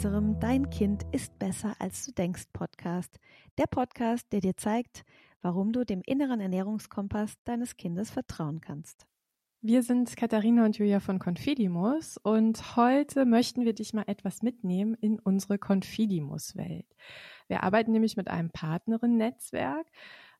unserem Dein Kind ist besser als du denkst Podcast. Der Podcast, der dir zeigt, warum du dem inneren Ernährungskompass deines Kindes vertrauen kannst. Wir sind Katharina und Julia von Confidimus und heute möchten wir dich mal etwas mitnehmen in unsere Confidimus-Welt. Wir arbeiten nämlich mit einem Partnerinnen-Netzwerk,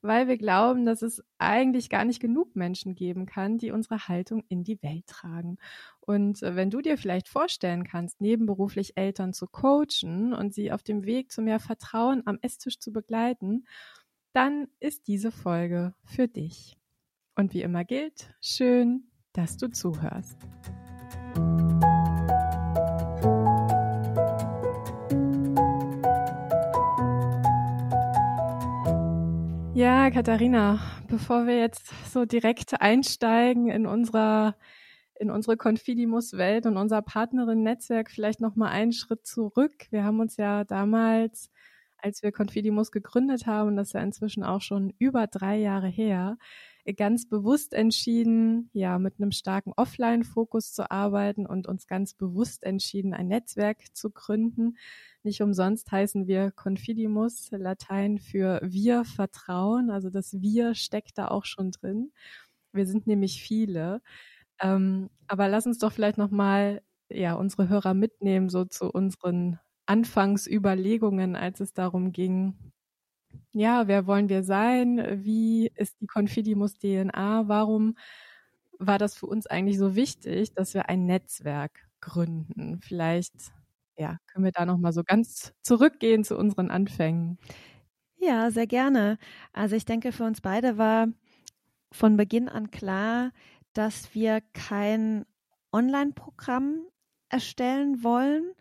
weil wir glauben, dass es eigentlich gar nicht genug Menschen geben kann, die unsere Haltung in die Welt tragen. Und äh, wenn du dir vielleicht vorstellen kannst, nebenberuflich Eltern zu coachen und sie auf dem Weg zu mehr Vertrauen am Esstisch zu begleiten, dann ist diese Folge für dich. Und wie immer gilt, schön, dass du zuhörst. Ja, Katharina, bevor wir jetzt so direkt einsteigen in unserer in unsere Confidimus-Welt und unser Partnerin-Netzwerk vielleicht noch mal einen Schritt zurück. Wir haben uns ja damals, als wir Confidimus gegründet haben, das ist ja inzwischen auch schon über drei Jahre her, ganz bewusst entschieden, ja, mit einem starken Offline-Fokus zu arbeiten und uns ganz bewusst entschieden, ein Netzwerk zu gründen, nicht umsonst heißen wir Confidimus, Latein für wir vertrauen. Also das wir steckt da auch schon drin. Wir sind nämlich viele. Ähm, aber lass uns doch vielleicht nochmal ja, unsere Hörer mitnehmen, so zu unseren Anfangsüberlegungen, als es darum ging, ja, wer wollen wir sein? Wie ist die Confidimus DNA? Warum war das für uns eigentlich so wichtig, dass wir ein Netzwerk gründen? Vielleicht ja, können wir da nochmal so ganz zurückgehen zu unseren Anfängen? Ja, sehr gerne. Also ich denke, für uns beide war von Beginn an klar, dass wir kein Online-Programm erstellen wollen,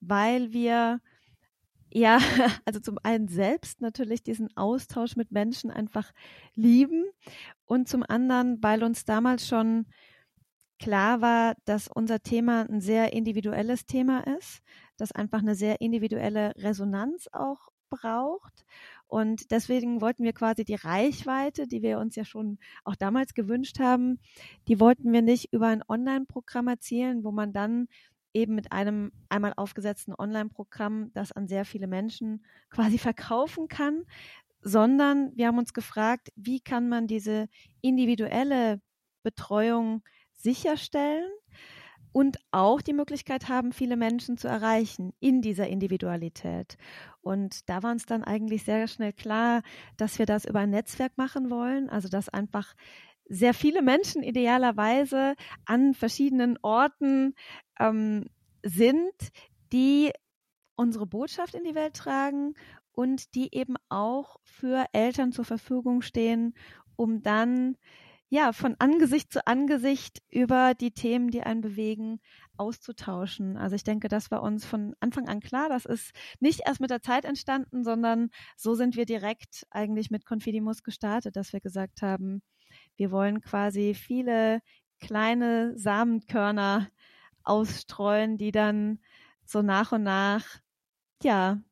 weil wir ja, also zum einen selbst natürlich diesen Austausch mit Menschen einfach lieben und zum anderen, weil uns damals schon klar war, dass unser Thema ein sehr individuelles Thema ist, das einfach eine sehr individuelle Resonanz auch braucht. Und deswegen wollten wir quasi die Reichweite, die wir uns ja schon auch damals gewünscht haben, die wollten wir nicht über ein Online-Programm erzielen, wo man dann eben mit einem einmal aufgesetzten Online-Programm das an sehr viele Menschen quasi verkaufen kann, sondern wir haben uns gefragt, wie kann man diese individuelle Betreuung sicherstellen und auch die Möglichkeit haben, viele Menschen zu erreichen in dieser Individualität. Und da war uns dann eigentlich sehr schnell klar, dass wir das über ein Netzwerk machen wollen, also dass einfach sehr viele Menschen idealerweise an verschiedenen Orten ähm, sind, die unsere Botschaft in die Welt tragen und die eben auch für Eltern zur Verfügung stehen, um dann ja, von Angesicht zu Angesicht über die Themen, die einen bewegen, auszutauschen. Also ich denke, das war uns von Anfang an klar. Das ist nicht erst mit der Zeit entstanden, sondern so sind wir direkt eigentlich mit Confidimus gestartet, dass wir gesagt haben, wir wollen quasi viele kleine Samenkörner ausstreuen, die dann so nach und nach, ja,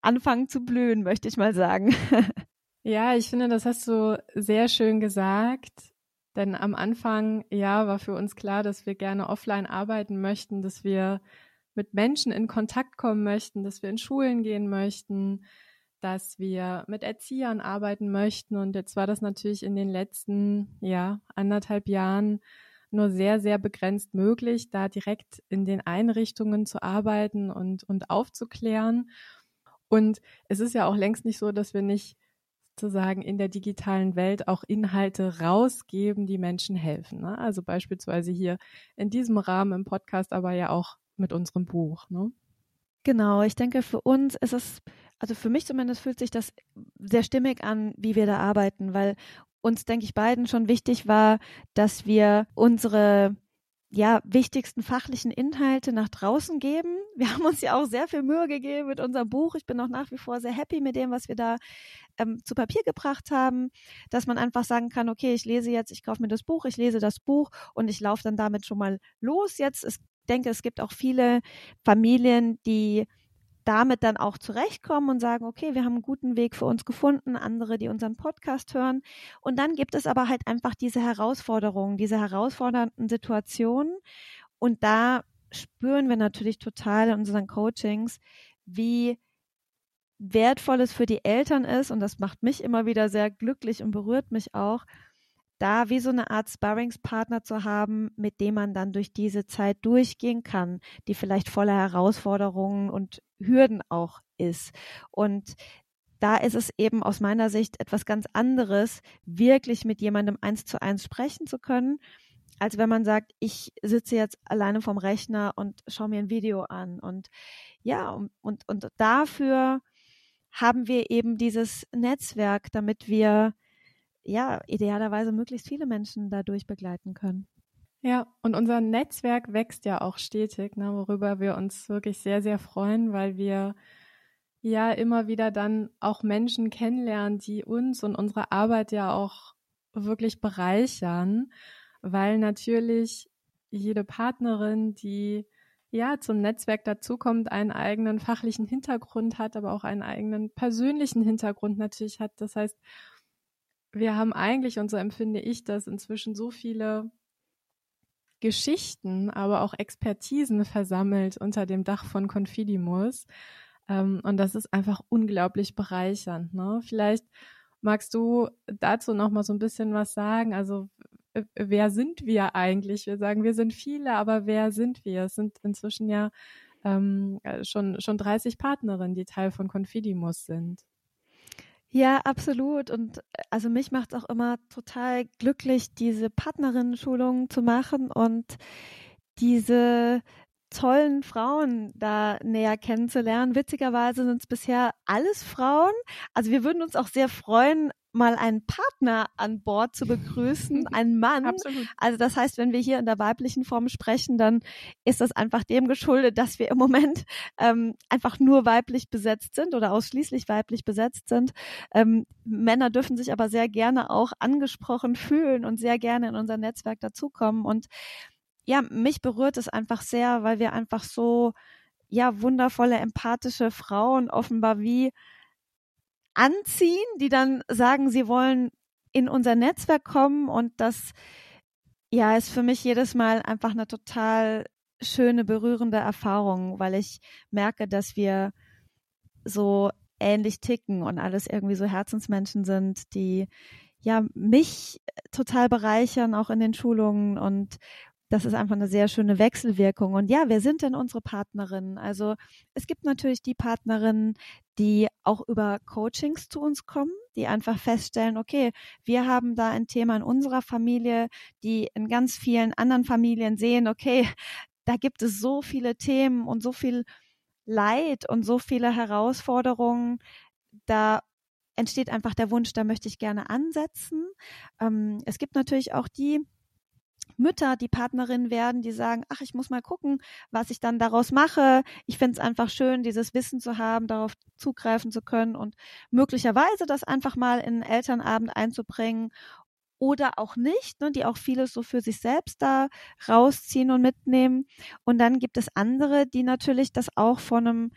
anfangen zu blühen, möchte ich mal sagen. Ja, ich finde, das hast du sehr schön gesagt. Denn am Anfang, ja, war für uns klar, dass wir gerne offline arbeiten möchten, dass wir mit Menschen in Kontakt kommen möchten, dass wir in Schulen gehen möchten, dass wir mit Erziehern arbeiten möchten. Und jetzt war das natürlich in den letzten, ja, anderthalb Jahren nur sehr, sehr begrenzt möglich, da direkt in den Einrichtungen zu arbeiten und, und aufzuklären. Und es ist ja auch längst nicht so, dass wir nicht sozusagen in der digitalen Welt auch Inhalte rausgeben, die Menschen helfen. Ne? Also beispielsweise hier in diesem Rahmen im Podcast, aber ja auch mit unserem Buch. Ne? Genau, ich denke, für uns ist es, also für mich zumindest fühlt sich das sehr stimmig an, wie wir da arbeiten, weil uns, denke ich, beiden schon wichtig war, dass wir unsere ja, wichtigsten fachlichen Inhalte nach draußen geben. Wir haben uns ja auch sehr viel Mühe gegeben mit unserem Buch. Ich bin auch nach wie vor sehr happy mit dem, was wir da ähm, zu Papier gebracht haben, dass man einfach sagen kann, okay, ich lese jetzt, ich kaufe mir das Buch, ich lese das Buch und ich laufe dann damit schon mal los. Jetzt, ich denke, es gibt auch viele Familien, die damit dann auch zurechtkommen und sagen, okay, wir haben einen guten Weg für uns gefunden, andere, die unseren Podcast hören. Und dann gibt es aber halt einfach diese Herausforderungen, diese herausfordernden Situationen. Und da spüren wir natürlich total in unseren Coachings, wie wertvoll es für die Eltern ist, und das macht mich immer wieder sehr glücklich und berührt mich auch, da wie so eine Art Sparringspartner zu haben, mit dem man dann durch diese Zeit durchgehen kann, die vielleicht voller Herausforderungen und Hürden auch ist. Und da ist es eben aus meiner Sicht etwas ganz anderes, wirklich mit jemandem eins zu eins sprechen zu können, als wenn man sagt, ich sitze jetzt alleine vom Rechner und schaue mir ein Video an. Und ja, und, und, und dafür haben wir eben dieses Netzwerk, damit wir ja idealerweise möglichst viele Menschen dadurch begleiten können. Ja, und unser Netzwerk wächst ja auch stetig, ne, worüber wir uns wirklich sehr, sehr freuen, weil wir ja immer wieder dann auch Menschen kennenlernen, die uns und unsere Arbeit ja auch wirklich bereichern, weil natürlich jede Partnerin, die ja zum Netzwerk dazukommt, einen eigenen fachlichen Hintergrund hat, aber auch einen eigenen persönlichen Hintergrund natürlich hat. Das heißt, wir haben eigentlich, und so empfinde ich das, inzwischen so viele Geschichten, aber auch Expertisen versammelt unter dem Dach von Confidimus. Ähm, und das ist einfach unglaublich bereichernd. Ne? Vielleicht magst du dazu noch mal so ein bisschen was sagen. Also wer sind wir eigentlich? Wir sagen, wir sind viele, aber wer sind wir? Es sind inzwischen ja ähm, schon, schon 30 Partnerinnen, die Teil von Confidimus sind. Ja, absolut. Und äh, also mich macht es auch immer total glücklich, diese Partnerinnen-Schulungen zu machen und diese tollen Frauen da näher kennenzulernen. Witzigerweise sind es bisher alles Frauen. Also wir würden uns auch sehr freuen, mal einen Partner an Bord zu begrüßen, einen Mann. Absolut. Also das heißt, wenn wir hier in der weiblichen Form sprechen, dann ist das einfach dem geschuldet, dass wir im Moment ähm, einfach nur weiblich besetzt sind oder ausschließlich weiblich besetzt sind. Ähm, Männer dürfen sich aber sehr gerne auch angesprochen fühlen und sehr gerne in unser Netzwerk dazukommen. Und ja, mich berührt es einfach sehr, weil wir einfach so ja wundervolle empathische Frauen offenbar wie anziehen, die dann sagen, sie wollen in unser Netzwerk kommen und das ja ist für mich jedes Mal einfach eine total schöne, berührende Erfahrung, weil ich merke, dass wir so ähnlich ticken und alles irgendwie so Herzensmenschen sind, die ja mich total bereichern, auch in den Schulungen und das ist einfach eine sehr schöne Wechselwirkung. Und ja, wer sind denn unsere Partnerinnen? Also es gibt natürlich die Partnerinnen, die auch über Coachings zu uns kommen, die einfach feststellen, okay, wir haben da ein Thema in unserer Familie, die in ganz vielen anderen Familien sehen, okay, da gibt es so viele Themen und so viel Leid und so viele Herausforderungen. Da entsteht einfach der Wunsch, da möchte ich gerne ansetzen. Ähm, es gibt natürlich auch die, Mütter, die Partnerin werden, die sagen, ach, ich muss mal gucken, was ich dann daraus mache. Ich finde es einfach schön, dieses Wissen zu haben, darauf zugreifen zu können und möglicherweise das einfach mal in einen Elternabend einzubringen oder auch nicht, ne, die auch vieles so für sich selbst da rausziehen und mitnehmen. Und dann gibt es andere, die natürlich das auch von einem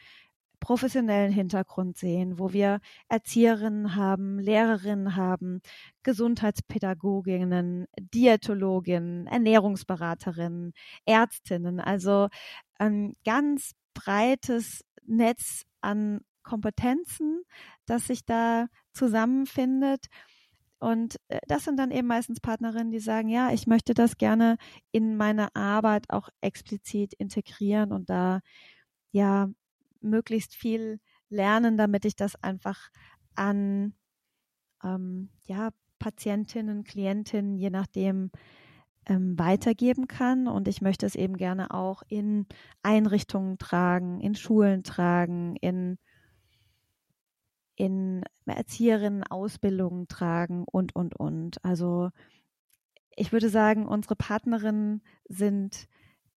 professionellen Hintergrund sehen, wo wir Erzieherinnen haben, Lehrerinnen haben, Gesundheitspädagoginnen, Diätologinnen, Ernährungsberaterinnen, Ärztinnen, also ein ganz breites Netz an Kompetenzen, das sich da zusammenfindet. Und äh, das sind dann eben meistens Partnerinnen, die sagen, ja, ich möchte das gerne in meine Arbeit auch explizit integrieren und da ja möglichst viel lernen, damit ich das einfach an ähm, ja, Patientinnen, Klientinnen, je nachdem, ähm, weitergeben kann. Und ich möchte es eben gerne auch in Einrichtungen tragen, in Schulen tragen, in, in Erzieherinnen-Ausbildungen tragen und, und, und. Also ich würde sagen, unsere Partnerinnen sind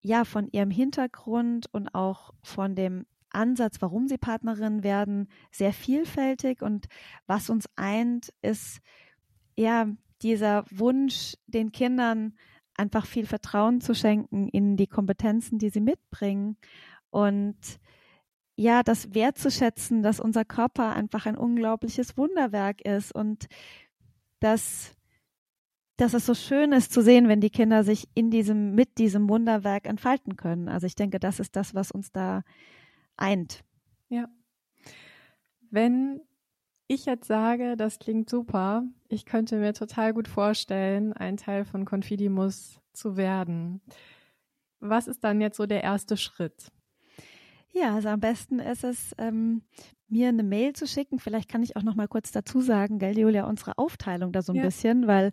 ja von ihrem Hintergrund und auch von dem Ansatz, warum sie Partnerin werden, sehr vielfältig und was uns eint, ist ja dieser Wunsch, den Kindern einfach viel Vertrauen zu schenken in die Kompetenzen, die sie mitbringen und ja, das wertzuschätzen, dass unser Körper einfach ein unglaubliches Wunderwerk ist und dass dass es so schön ist zu sehen, wenn die Kinder sich in diesem, mit diesem Wunderwerk entfalten können. Also ich denke, das ist das, was uns da eint. Ja. Wenn ich jetzt sage, das klingt super, ich könnte mir total gut vorstellen, ein Teil von Confidimus zu werden. Was ist dann jetzt so der erste Schritt? Ja, also am besten ist es, ähm, mir eine Mail zu schicken. Vielleicht kann ich auch noch mal kurz dazu sagen, gell, Julia, unsere Aufteilung da so ein ja. bisschen, weil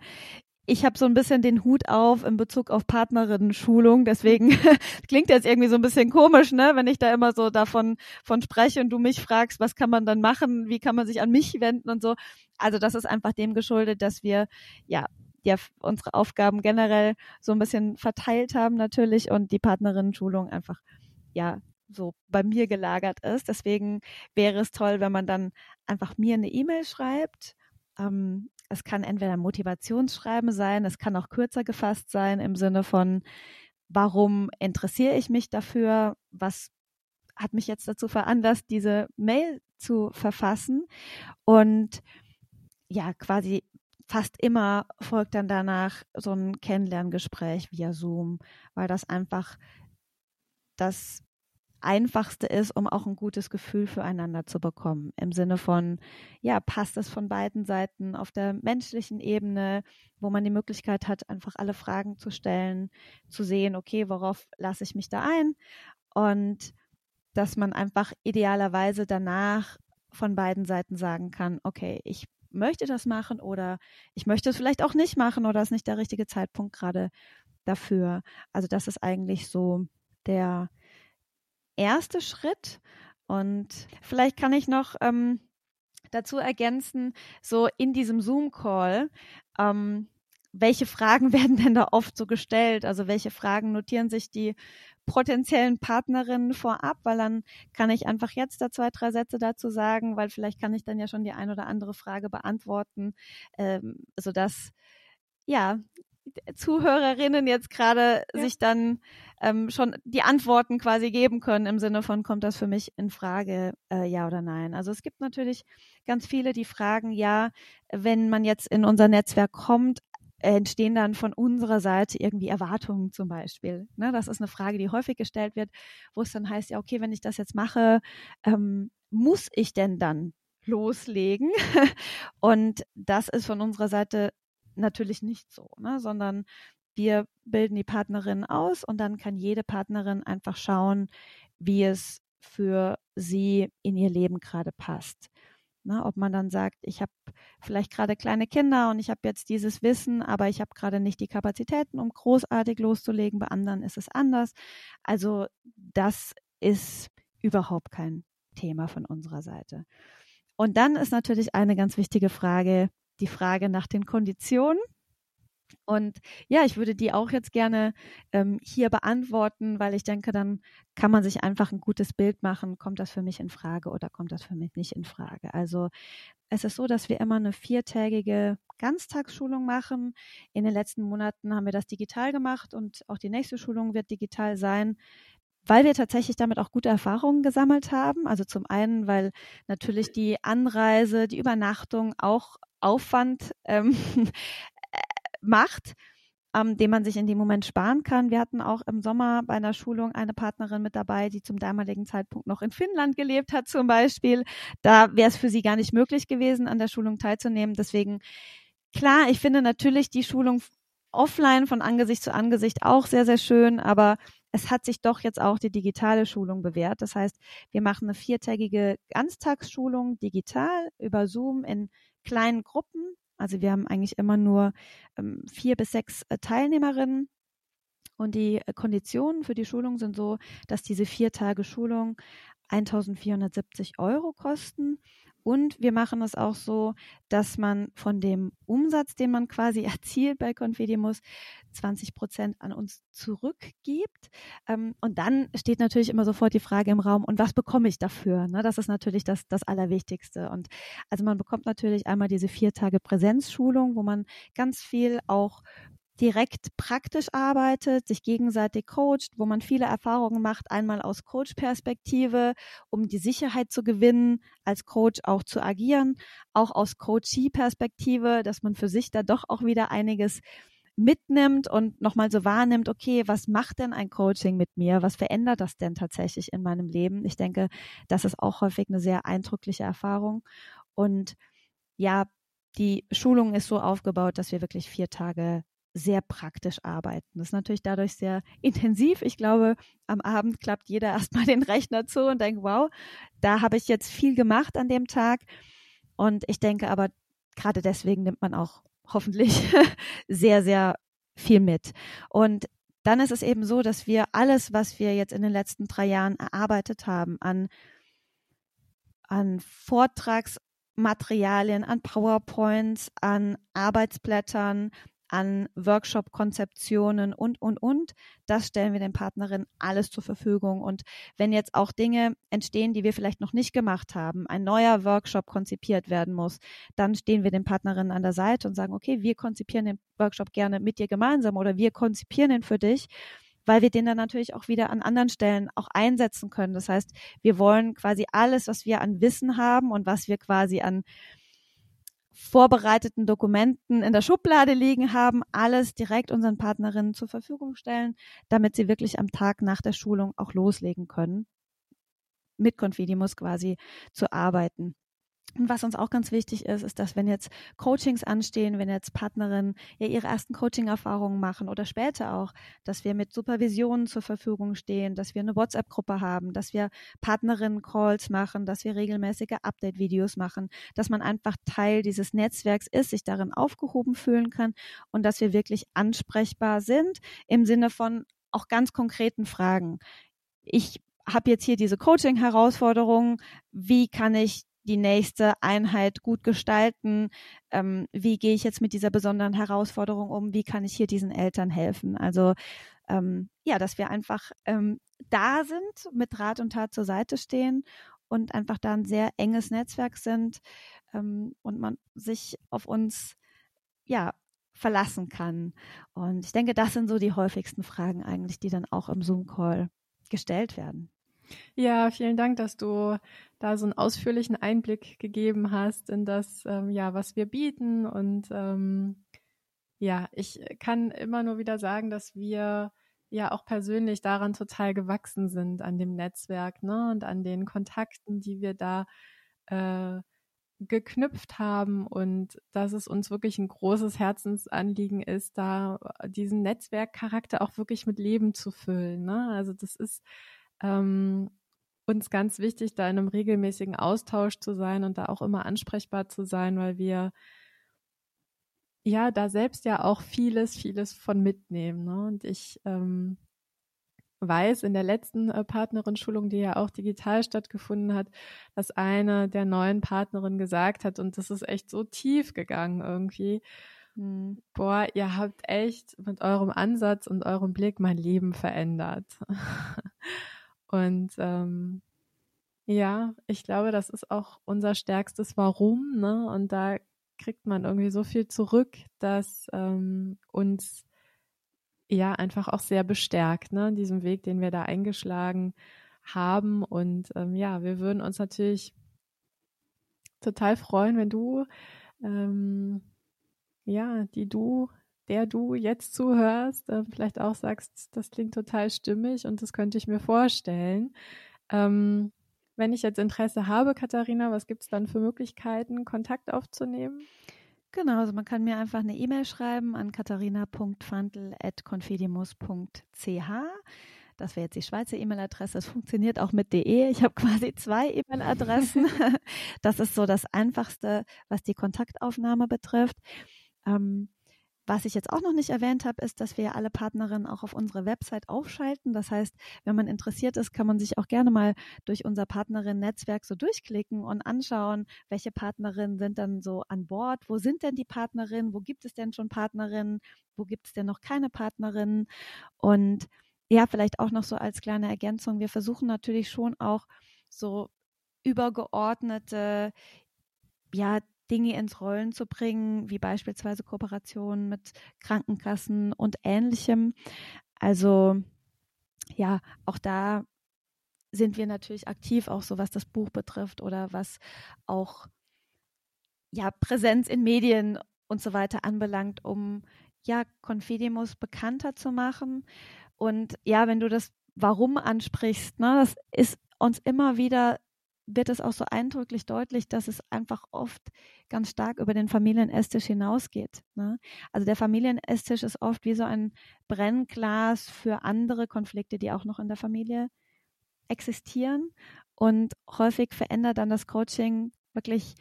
ich habe so ein bisschen den Hut auf in Bezug auf Partnerinnen-Schulung. Deswegen klingt jetzt irgendwie so ein bisschen komisch, ne, wenn ich da immer so davon von spreche und du mich fragst, was kann man dann machen, wie kann man sich an mich wenden und so. Also das ist einfach dem geschuldet, dass wir ja ja unsere Aufgaben generell so ein bisschen verteilt haben natürlich und die Partnerinnen-Schulung einfach ja so bei mir gelagert ist. Deswegen wäre es toll, wenn man dann einfach mir eine E-Mail schreibt. Ähm, es kann entweder Motivationsschreiben sein, es kann auch kürzer gefasst sein im Sinne von, warum interessiere ich mich dafür? Was hat mich jetzt dazu veranlasst, diese Mail zu verfassen? Und ja, quasi fast immer folgt dann danach so ein Kennenlerngespräch via Zoom, weil das einfach das Einfachste ist, um auch ein gutes Gefühl füreinander zu bekommen. Im Sinne von, ja, passt es von beiden Seiten auf der menschlichen Ebene, wo man die Möglichkeit hat, einfach alle Fragen zu stellen, zu sehen, okay, worauf lasse ich mich da ein? Und dass man einfach idealerweise danach von beiden Seiten sagen kann, okay, ich möchte das machen oder ich möchte es vielleicht auch nicht machen oder ist nicht der richtige Zeitpunkt gerade dafür. Also das ist eigentlich so der, erste Schritt. Und vielleicht kann ich noch ähm, dazu ergänzen, so in diesem Zoom-Call, ähm, welche Fragen werden denn da oft so gestellt? Also welche Fragen notieren sich die potenziellen Partnerinnen vorab, weil dann kann ich einfach jetzt da zwei, drei Sätze dazu sagen, weil vielleicht kann ich dann ja schon die ein oder andere Frage beantworten, ähm, sodass ja Zuhörerinnen jetzt gerade ja. sich dann ähm, schon die Antworten quasi geben können im Sinne von, kommt das für mich in Frage, äh, ja oder nein? Also es gibt natürlich ganz viele, die fragen, ja, wenn man jetzt in unser Netzwerk kommt, entstehen dann von unserer Seite irgendwie Erwartungen zum Beispiel. Ne, das ist eine Frage, die häufig gestellt wird, wo es dann heißt, ja, okay, wenn ich das jetzt mache, ähm, muss ich denn dann loslegen? Und das ist von unserer Seite natürlich nicht so, ne? sondern wir bilden die Partnerin aus und dann kann jede Partnerin einfach schauen, wie es für sie in ihr Leben gerade passt. Ne, ob man dann sagt, ich habe vielleicht gerade kleine Kinder und ich habe jetzt dieses Wissen, aber ich habe gerade nicht die Kapazitäten, um großartig loszulegen. Bei anderen ist es anders. Also das ist überhaupt kein Thema von unserer Seite. Und dann ist natürlich eine ganz wichtige Frage, die Frage nach den Konditionen. Und ja, ich würde die auch jetzt gerne ähm, hier beantworten, weil ich denke, dann kann man sich einfach ein gutes Bild machen. Kommt das für mich in Frage oder kommt das für mich nicht in Frage? Also es ist so, dass wir immer eine viertägige Ganztagsschulung machen. In den letzten Monaten haben wir das digital gemacht und auch die nächste Schulung wird digital sein weil wir tatsächlich damit auch gute Erfahrungen gesammelt haben. Also zum einen, weil natürlich die Anreise, die Übernachtung auch Aufwand ähm, macht, ähm, den man sich in dem Moment sparen kann. Wir hatten auch im Sommer bei einer Schulung eine Partnerin mit dabei, die zum damaligen Zeitpunkt noch in Finnland gelebt hat zum Beispiel. Da wäre es für sie gar nicht möglich gewesen, an der Schulung teilzunehmen. Deswegen, klar, ich finde natürlich die Schulung offline von Angesicht zu Angesicht auch sehr, sehr schön, aber es hat sich doch jetzt auch die digitale Schulung bewährt. Das heißt, wir machen eine viertägige Ganztagsschulung digital über Zoom in kleinen Gruppen. Also wir haben eigentlich immer nur ähm, vier bis sechs äh, Teilnehmerinnen. Und die äh, Konditionen für die Schulung sind so, dass diese vier Tage Schulung 1470 Euro kosten und wir machen es auch so, dass man von dem Umsatz, den man quasi erzielt bei Confidimus, 20 Prozent an uns zurückgibt. Ähm, und dann steht natürlich immer sofort die Frage im Raum, und was bekomme ich dafür? Ne, das ist natürlich das, das Allerwichtigste. Und also man bekommt natürlich einmal diese vier Tage Präsenzschulung, wo man ganz viel auch direkt praktisch arbeitet, sich gegenseitig coacht, wo man viele Erfahrungen macht, einmal aus Coach-Perspektive, um die Sicherheit zu gewinnen, als Coach auch zu agieren, auch aus Coachee-Perspektive, dass man für sich da doch auch wieder einiges mitnimmt und nochmal so wahrnimmt, okay, was macht denn ein Coaching mit mir? Was verändert das denn tatsächlich in meinem Leben? Ich denke, das ist auch häufig eine sehr eindrückliche Erfahrung. Und ja, die Schulung ist so aufgebaut, dass wir wirklich vier Tage sehr praktisch arbeiten. Das ist natürlich dadurch sehr intensiv. Ich glaube, am Abend klappt jeder erstmal den Rechner zu und denkt, wow, da habe ich jetzt viel gemacht an dem Tag. Und ich denke aber, gerade deswegen nimmt man auch hoffentlich sehr, sehr viel mit. Und dann ist es eben so, dass wir alles, was wir jetzt in den letzten drei Jahren erarbeitet haben an, an Vortragsmaterialien, an PowerPoints, an Arbeitsblättern, an Workshop-Konzeptionen und, und, und. Das stellen wir den Partnerinnen alles zur Verfügung. Und wenn jetzt auch Dinge entstehen, die wir vielleicht noch nicht gemacht haben, ein neuer Workshop konzipiert werden muss, dann stehen wir den Partnerinnen an der Seite und sagen, okay, wir konzipieren den Workshop gerne mit dir gemeinsam oder wir konzipieren ihn für dich weil wir den dann natürlich auch wieder an anderen Stellen auch einsetzen können. Das heißt, wir wollen quasi alles, was wir an Wissen haben und was wir quasi an vorbereiteten Dokumenten in der Schublade liegen haben, alles direkt unseren Partnerinnen zur Verfügung stellen, damit sie wirklich am Tag nach der Schulung auch loslegen können, mit Confidimus quasi zu arbeiten. Und was uns auch ganz wichtig ist, ist, dass wenn jetzt Coachings anstehen, wenn jetzt Partnerinnen ja ihre ersten Coaching-Erfahrungen machen oder später auch, dass wir mit Supervisionen zur Verfügung stehen, dass wir eine WhatsApp-Gruppe haben, dass wir Partnerinnen-Calls machen, dass wir regelmäßige Update-Videos machen, dass man einfach Teil dieses Netzwerks ist, sich darin aufgehoben fühlen kann und dass wir wirklich ansprechbar sind im Sinne von auch ganz konkreten Fragen. Ich habe jetzt hier diese Coaching-Herausforderung. Wie kann ich die nächste Einheit gut gestalten? Ähm, wie gehe ich jetzt mit dieser besonderen Herausforderung um? Wie kann ich hier diesen Eltern helfen? Also ähm, ja, dass wir einfach ähm, da sind, mit Rat und Tat zur Seite stehen und einfach da ein sehr enges Netzwerk sind ähm, und man sich auf uns ja verlassen kann. Und ich denke, das sind so die häufigsten Fragen eigentlich, die dann auch im Zoom-Call gestellt werden. Ja, vielen Dank, dass du da so einen ausführlichen Einblick gegeben hast in das, ähm, ja, was wir bieten. Und ähm, ja, ich kann immer nur wieder sagen, dass wir ja auch persönlich daran total gewachsen sind, an dem Netzwerk ne, und an den Kontakten, die wir da äh, geknüpft haben und dass es uns wirklich ein großes Herzensanliegen ist, da diesen Netzwerkcharakter auch wirklich mit Leben zu füllen. Ne? Also das ist ähm, uns ganz wichtig, da in einem regelmäßigen Austausch zu sein und da auch immer ansprechbar zu sein, weil wir ja da selbst ja auch vieles, vieles von mitnehmen. Ne? Und ich ähm, weiß in der letzten äh, Partnerin-Schulung, die ja auch digital stattgefunden hat, dass eine der neuen Partnerinnen gesagt hat, und das ist echt so tief gegangen irgendwie, hm. boah, ihr habt echt mit eurem Ansatz und eurem Blick mein Leben verändert. Und ähm, ja, ich glaube, das ist auch unser stärkstes Warum, ne? Und da kriegt man irgendwie so viel zurück, dass ähm, uns ja einfach auch sehr bestärkt, ne, diesem Weg, den wir da eingeschlagen haben. Und ähm, ja, wir würden uns natürlich total freuen, wenn du ähm, ja, die du der du jetzt zuhörst, äh, vielleicht auch sagst, das klingt total stimmig und das könnte ich mir vorstellen. Ähm, wenn ich jetzt Interesse habe, Katharina, was gibt es dann für Möglichkeiten, Kontakt aufzunehmen? Genau, also man kann mir einfach eine E-Mail schreiben an katharina.pfandl.confidimus.ch. Das wäre jetzt die Schweizer E-Mail-Adresse. Das funktioniert auch mit de. Ich habe quasi zwei E-Mail-Adressen. das ist so das Einfachste, was die Kontaktaufnahme betrifft. Ähm, was ich jetzt auch noch nicht erwähnt habe, ist, dass wir alle Partnerinnen auch auf unsere Website aufschalten. Das heißt, wenn man interessiert ist, kann man sich auch gerne mal durch unser Partnerinnen-Netzwerk so durchklicken und anschauen, welche Partnerinnen sind dann so an Bord, wo sind denn die Partnerinnen, wo gibt es denn schon Partnerinnen, wo gibt es denn noch keine Partnerinnen? Und ja, vielleicht auch noch so als kleine Ergänzung, wir versuchen natürlich schon auch so übergeordnete ja, Dinge ins Rollen zu bringen, wie beispielsweise Kooperationen mit Krankenkassen und ähnlichem. Also ja, auch da sind wir natürlich aktiv, auch so was das Buch betrifft oder was auch ja Präsenz in Medien und so weiter anbelangt, um ja Confidimus bekannter zu machen. Und ja, wenn du das Warum ansprichst, ne, das ist uns immer wieder wird es auch so eindrücklich deutlich, dass es einfach oft ganz stark über den Familienesstisch hinausgeht. Ne? Also der Familienesstisch ist oft wie so ein Brennglas für andere Konflikte, die auch noch in der Familie existieren. Und häufig verändert dann das Coaching wirklich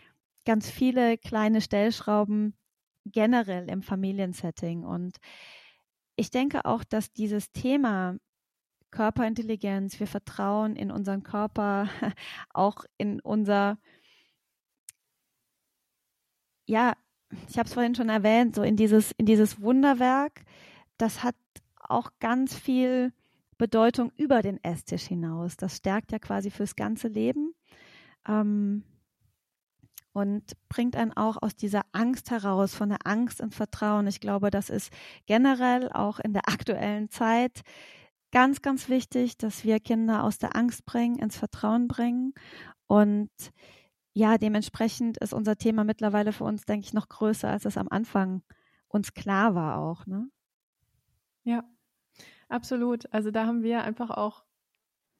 ganz viele kleine Stellschrauben generell im Familiensetting. Und ich denke auch, dass dieses Thema Körperintelligenz, wir vertrauen in unseren Körper, auch in unser, ja, ich habe es vorhin schon erwähnt, so in dieses, in dieses Wunderwerk, das hat auch ganz viel Bedeutung über den Esstisch hinaus. Das stärkt ja quasi fürs ganze Leben ähm, und bringt einen auch aus dieser Angst heraus, von der Angst ins Vertrauen. Ich glaube, das ist generell auch in der aktuellen Zeit ganz, ganz wichtig, dass wir Kinder aus der Angst bringen, ins Vertrauen bringen. Und ja, dementsprechend ist unser Thema mittlerweile für uns, denke ich, noch größer, als es am Anfang uns klar war auch. Ne? Ja, absolut. Also da haben wir einfach auch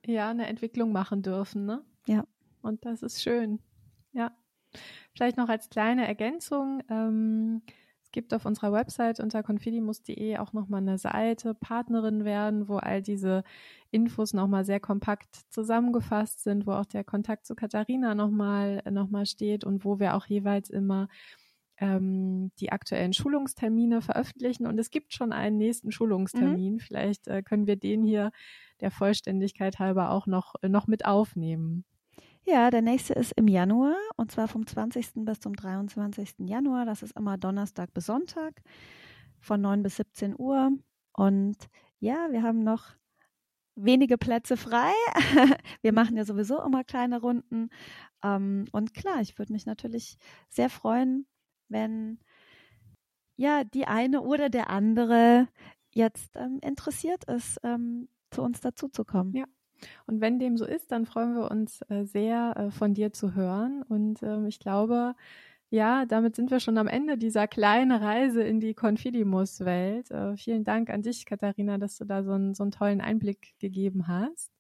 ja eine Entwicklung machen dürfen. Ne? Ja. Und das ist schön. Ja. Vielleicht noch als kleine Ergänzung. Ähm, gibt auf unserer Website unter confidimus.de auch nochmal eine Seite, Partnerin werden, wo all diese Infos nochmal sehr kompakt zusammengefasst sind, wo auch der Kontakt zu Katharina nochmal noch mal steht und wo wir auch jeweils immer ähm, die aktuellen Schulungstermine veröffentlichen. Und es gibt schon einen nächsten Schulungstermin. Mhm. Vielleicht äh, können wir den hier der Vollständigkeit halber auch noch, noch mit aufnehmen. Ja, der nächste ist im Januar und zwar vom 20. bis zum 23. Januar. Das ist immer Donnerstag bis Sonntag von 9 bis 17 Uhr. Und ja, wir haben noch wenige Plätze frei. wir machen ja sowieso immer kleine Runden. Ähm, und klar, ich würde mich natürlich sehr freuen, wenn ja die eine oder der andere jetzt ähm, interessiert ist, ähm, zu uns dazuzukommen. Ja, und wenn dem so ist, dann freuen wir uns äh, sehr, äh, von dir zu hören. Und ähm, ich glaube, ja, damit sind wir schon am Ende dieser kleinen Reise in die Confidimus-Welt. Äh, vielen Dank an dich, Katharina, dass du da so, einen, so einen tollen Einblick gegeben hast.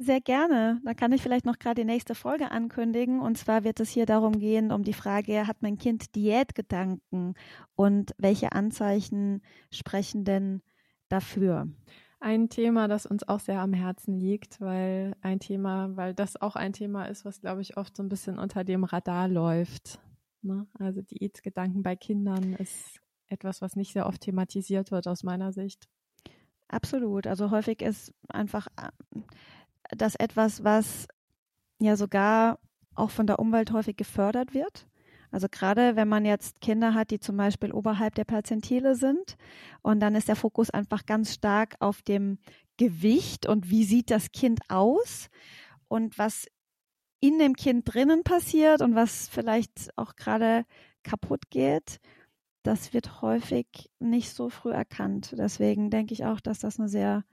Sehr gerne. Da kann ich vielleicht noch gerade die nächste Folge ankündigen. Und zwar wird es hier darum gehen, um die Frage, hat mein Kind Diätgedanken und welche Anzeichen sprechen denn dafür? Ein Thema, das uns auch sehr am Herzen liegt, weil ein Thema, weil das auch ein Thema ist, was glaube ich oft so ein bisschen unter dem Radar läuft. Ne? Also Diätgedanken bei Kindern ist etwas, was nicht sehr oft thematisiert wird aus meiner Sicht. Absolut. Also häufig ist einfach äh, das etwas, was ja sogar auch von der Umwelt häufig gefördert wird. Also gerade wenn man jetzt Kinder hat, die zum Beispiel oberhalb der Perzentile sind und dann ist der Fokus einfach ganz stark auf dem Gewicht und wie sieht das Kind aus und was in dem Kind drinnen passiert und was vielleicht auch gerade kaputt geht, das wird häufig nicht so früh erkannt. Deswegen denke ich auch, dass das eine sehr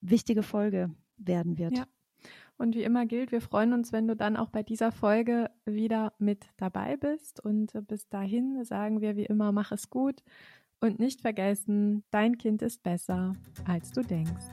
wichtige Folge werden wird. Ja. Und wie immer gilt, wir freuen uns, wenn du dann auch bei dieser Folge wieder mit dabei bist. Und bis dahin sagen wir wie immer, mach es gut und nicht vergessen, dein Kind ist besser, als du denkst.